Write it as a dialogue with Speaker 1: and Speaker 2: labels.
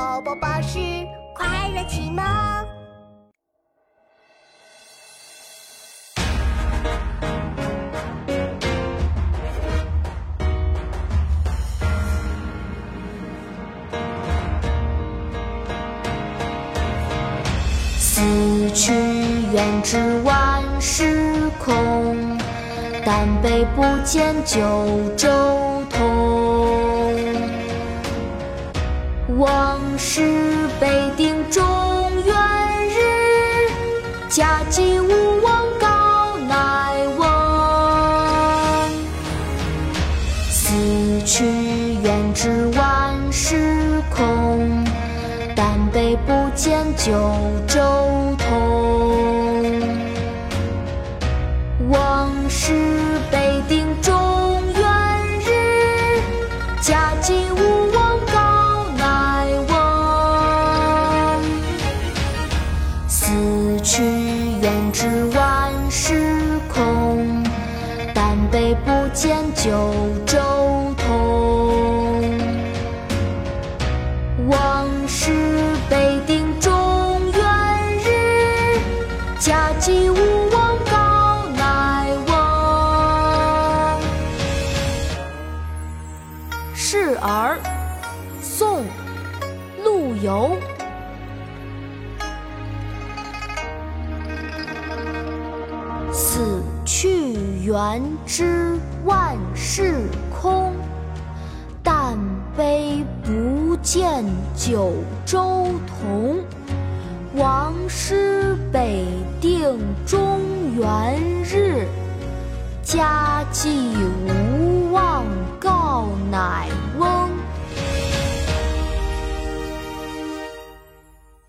Speaker 1: 宝宝巴士快乐启蒙。
Speaker 2: 思去远知万事空，但悲不见九州是北定中原日，家祭无忘告乃翁。死去远知万事空。但悲不见九州同。往事北定中原日，家祭无知万事空，但悲不见九州同。往事北定中原日，家祭无忘告乃翁。
Speaker 3: 示儿，宋·陆游。
Speaker 2: 死去元知万事空，但悲不见九州同。王师北定中原日，家祭无。